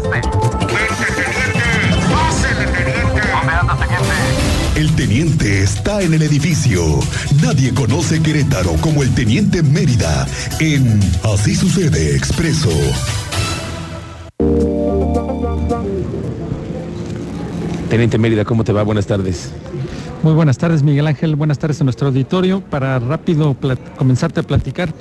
marcaste? teniente! ¡Pásele, teniente! ¿Dónde anda, teniente? El teniente está en el edificio. Nadie conoce Querétaro como el teniente Mérida en Así sucede expreso. Teniente Mérida, ¿cómo te va? Buenas tardes. Muy buenas tardes, Miguel Ángel. Buenas tardes a nuestro auditorio. Para rápido comenzarte a platicar,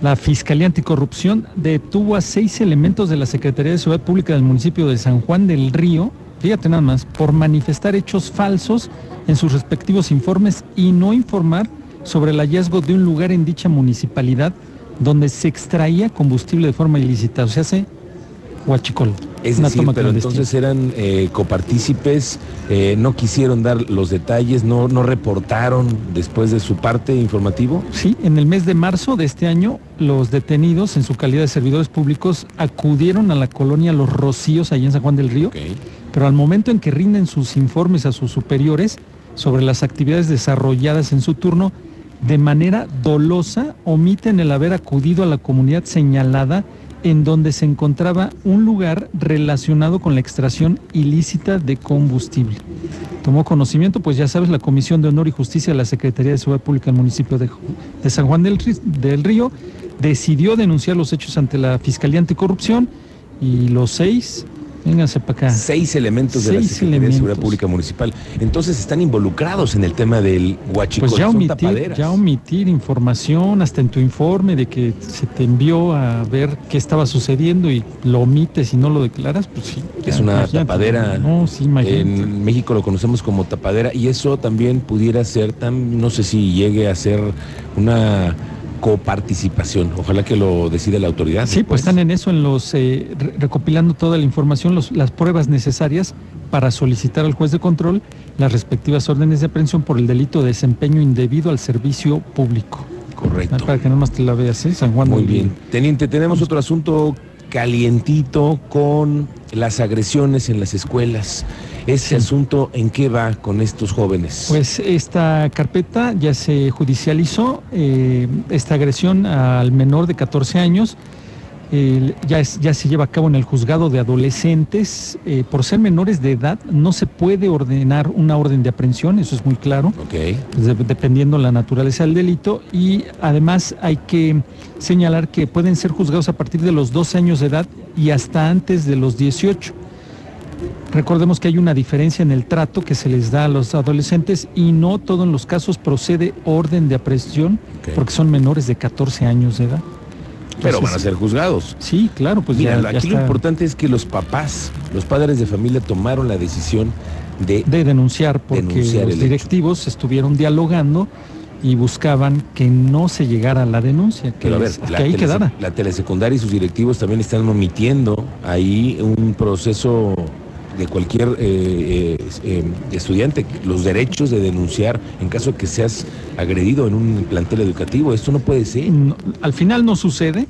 la Fiscalía Anticorrupción detuvo a seis elementos de la Secretaría de Seguridad Pública del municipio de San Juan del Río, fíjate nada más, por manifestar hechos falsos en sus respectivos informes y no informar sobre el hallazgo de un lugar en dicha municipalidad donde se extraía combustible de forma ilícita. O sea, se huachicol. Es decir, pero entonces eran eh, copartícipes, eh, no quisieron dar los detalles, no, no reportaron después de su parte informativo. Sí, en el mes de marzo de este año, los detenidos, en su calidad de servidores públicos, acudieron a la colonia Los Rocíos, allí en San Juan del Río, pero al momento en que rinden sus informes a sus superiores sobre las actividades desarrolladas en su turno, de manera dolosa omiten el haber acudido a la comunidad señalada en donde se encontraba un lugar relacionado con la extracción ilícita de combustible. Tomó conocimiento, pues ya sabes, la Comisión de Honor y Justicia de la Secretaría de Seguridad Pública del municipio de, San Juan del, del Río decidió denunciar los hechos ante la Fiscalía Anticorrupción y los seis Vénganse para acá. Seis elementos de la Secretaría de Seguridad Pública Municipal. Entonces están involucrados en el tema del huachicol. Pues ya omitir, ya omitir información, hasta en tu informe de que se te envió a ver qué estaba sucediendo y lo omites y no lo declaras, pues sí. Es una tapadera. No, sí, imagínate. En México lo conocemos como tapadera y eso también pudiera ser tan, no sé si llegue a ser una coparticipación. Ojalá que lo decida la autoridad. Sí, pues están en eso, en los eh, recopilando toda la información, las pruebas necesarias para solicitar al juez de control las respectivas órdenes de aprehensión por el delito de desempeño indebido al servicio público. Correcto. Para que no más te la veas, ¿eh? San Juan. Muy bien. Teniente, tenemos otro asunto calientito con las agresiones en las escuelas. ¿Ese asunto en qué va con estos jóvenes? Pues esta carpeta ya se judicializó, eh, esta agresión al menor de 14 años. Ya, ya, se lleva a cabo en el juzgado de adolescentes. Eh, por ser menores de edad, no se puede ordenar una orden de aprehensión, eso es muy claro, okay. dependiendo la naturaleza del delito. Y además hay que señalar que pueden ser juzgados a partir de los 12 años de edad y hasta antes de los 18. Recordemos que hay una diferencia en el trato que se les da a los adolescentes y no todos en los casos procede orden de aprehensión porque son menores de 14 años de edad. Pero van a ser juzgados. Sí, claro, pues Mira, aquí lo importante es que los papás, los padres de familia tomaron la decisión de, denunciar porque los directivos estuvieron dialogando y buscaban que no se llegara a la denuncia, que, ahí quedara. La telesecundaria y sus directivos también están omitiendo ahí un proceso de cualquier eh, eh, eh, estudiante los derechos de denunciar en caso de que seas agredido en un plantel educativo. Esto no puede ser. al final no sucede.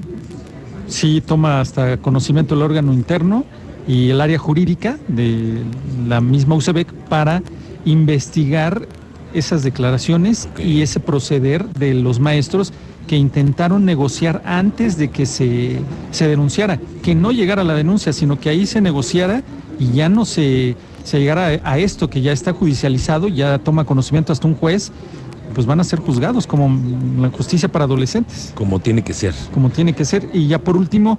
Sí toma hasta conocimiento el órgano interno y el área jurídica de la misma UCEBEC para investigar esas declaraciones y ese proceder de los maestros que intentaron negociar antes de que se, se denunciara, que no llegara la denuncia, sino que ahí se negociara y ya no se, se llegara a, esto que ya está judicializado, ya toma conocimiento hasta un juez, pues van a ser juzgados como la justicia para adolescentes. Como tiene que ser. Como tiene que ser. Y ya por último,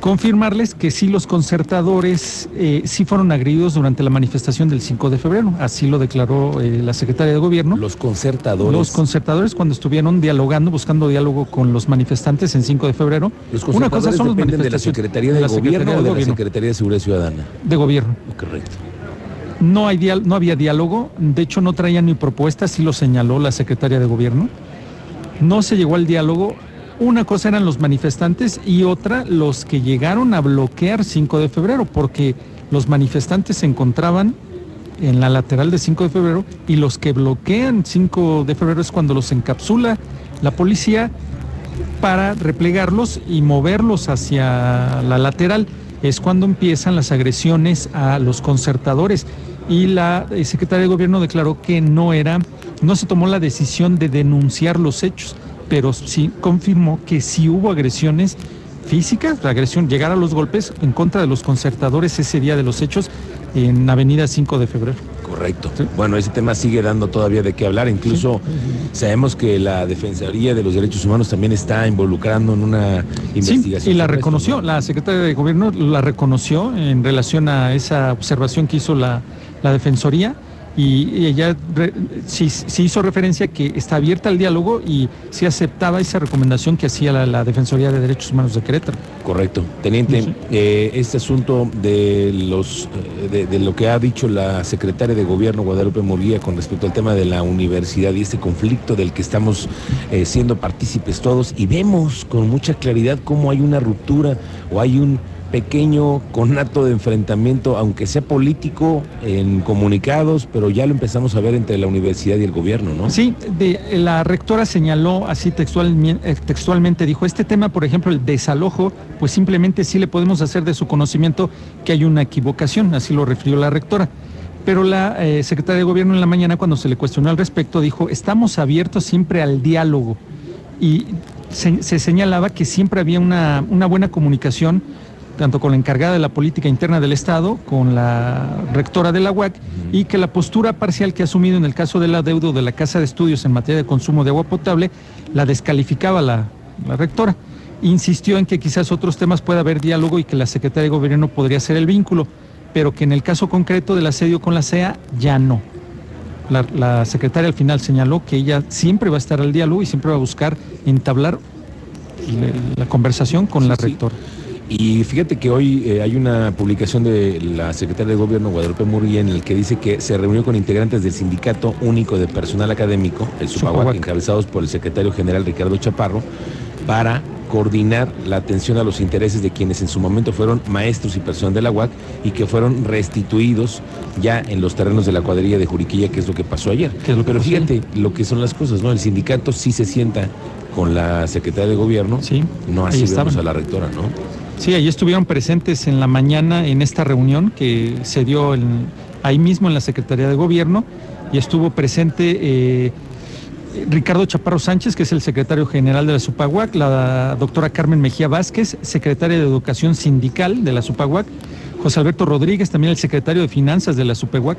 confirmarles que sí los concertadores eh, sí fueron agredidos durante la manifestación del 5 de febrero, así lo declaró eh, la secretaria de gobierno. Los concertadores. Los concertadores cuando estuvieron dialogando, buscando diálogo con los manifestantes en 5 de febrero. Los Una cosa son los de la Secretaría de, Gobierno o de, la Secretaría de Seguridad Ciudadana. De gobierno. Correcto. No, hay no había diálogo, de hecho no traían ni propuestas, sí lo señaló la secretaria de gobierno. No se llegó al diálogo, una cosa eran los manifestantes y otra los que llegaron a bloquear 5 de febrero, porque los manifestantes se encontraban en la lateral de 5 de febrero y los que bloquean 5 de febrero es cuando los encapsula la policía para replegarlos y moverlos hacia la lateral. Es cuando empiezan las agresiones a los concertadores y la eh, secretaria de gobierno declaró que no era, no se tomó la decisión de denunciar los hechos pero sí confirmó que sí hubo agresiones física, la agresión, llegar a los golpes en contra de los concertadores ese día de los hechos en Avenida 5 de Febrero. Correcto. Bueno, ese tema sigue dando todavía de qué hablar. Incluso sabemos que la Defensoría de los Derechos Humanos también está involucrando en una investigación. Sí, y la reconoció, la secretaria de Gobierno la reconoció en relación a esa observación que hizo la, la Defensoría y ella sí, hizo referencia que está abierta al diálogo y sí aceptaba esa recomendación que hacía la, Defensoría de Derechos Humanos de Querétaro. Correcto. Teniente, eh, este asunto de, los, eh, de, lo que ha dicho la secretaria de Gobierno, Guadalupe Murguía, con respecto al tema de la universidad y este conflicto del que estamos eh, siendo partícipes todos, y vemos con mucha claridad cómo hay una ruptura o hay un pequeño conato de enfrentamiento, aunque sea político, en comunicados, pero ya lo empezamos a ver entre la universidad y el gobierno, ¿no? Sí, la rectora señaló así textualmente, textualmente, dijo, este tema, por ejemplo, el desalojo, pues simplemente sí le podemos hacer de su conocimiento que hay una equivocación, así lo refirió la rectora. Pero la eh, secretaria de Gobierno en la mañana, cuando se le cuestionó al respecto, dijo, estamos abiertos siempre al diálogo. Y se, señalaba que siempre había una, una buena comunicación tanto con la encargada de la política interna del Estado, con la rectora de la UAC, y que la postura parcial que ha asumido en el caso del adeudo de la Casa de Estudios en materia de consumo de agua potable la descalificaba la, rectora. Insistió en que quizás otros temas pueda haber diálogo y que la secretaria de Gobierno podría ser el vínculo, pero que en el caso concreto del asedio con la CEA ya no. La, secretaria al final señaló que ella siempre va a estar al diálogo y siempre va a buscar entablar la, conversación con la rectora. Y fíjate que hoy eh, hay una publicación de la secretaria de Gobierno, Guadalupe Murguía, en el que dice que se reunió con integrantes del Sindicato Único de Personal Académico, el SUPAGUAC, encabezados por el secretario general Ricardo Chaparro, para coordinar la atención a los intereses de quienes en su momento fueron maestros y personal de la UAC y que fueron restituidos ya en los terrenos de la cuadrilla de Juriquilla, que es lo que pasó ayer. Pero fíjate lo que son las cosas, ¿no? El sindicato sí se sienta con la secretaria de Gobierno, sí, no así vemos a la rectora, ¿no? Sí, ahí estuvieron presentes en la mañana en esta reunión que se dio ahí mismo en la Secretaría de Gobierno y estuvo presente eh, Ricardo Chaparro Sánchez, que es el secretario general de la SUPAGUAC, la doctora Carmen Mejía Vázquez, secretaria de Educación Sindical de la SUPAGUAC, José Alberto Rodríguez, también el secretario de Finanzas de la SUPAGUAC,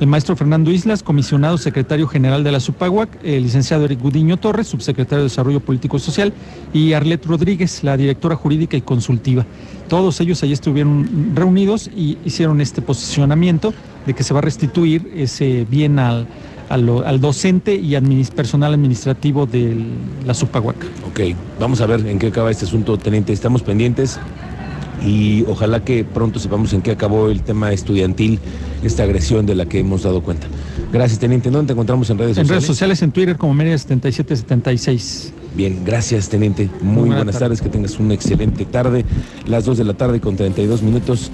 el maestro Fernando Islas, comisionado secretario general de la SUPAGUAC, el licenciado Eric Gudiño Torres, subsecretario de Desarrollo Político y Social, y Arlet Rodríguez, la directora jurídica y consultiva. Todos ellos allí estuvieron reunidos y hicieron este posicionamiento de que se va a restituir ese bien al, al, docente y personal administrativo de la SUPAGUAC. Ok, vamos a ver en qué acaba este asunto, teniente. Estamos pendientes y ojalá que pronto sepamos en qué acabó el tema estudiantil, esta agresión de la que hemos dado cuenta. Gracias, teniente. ¿Dónde te encontramos en redes sociales? En redes sociales, en Twitter como Mérida 7776. Bien, gracias, teniente. Muy, buenas, tardes, que tengas una excelente tarde. Las 2 de la tarde con 32 minutos.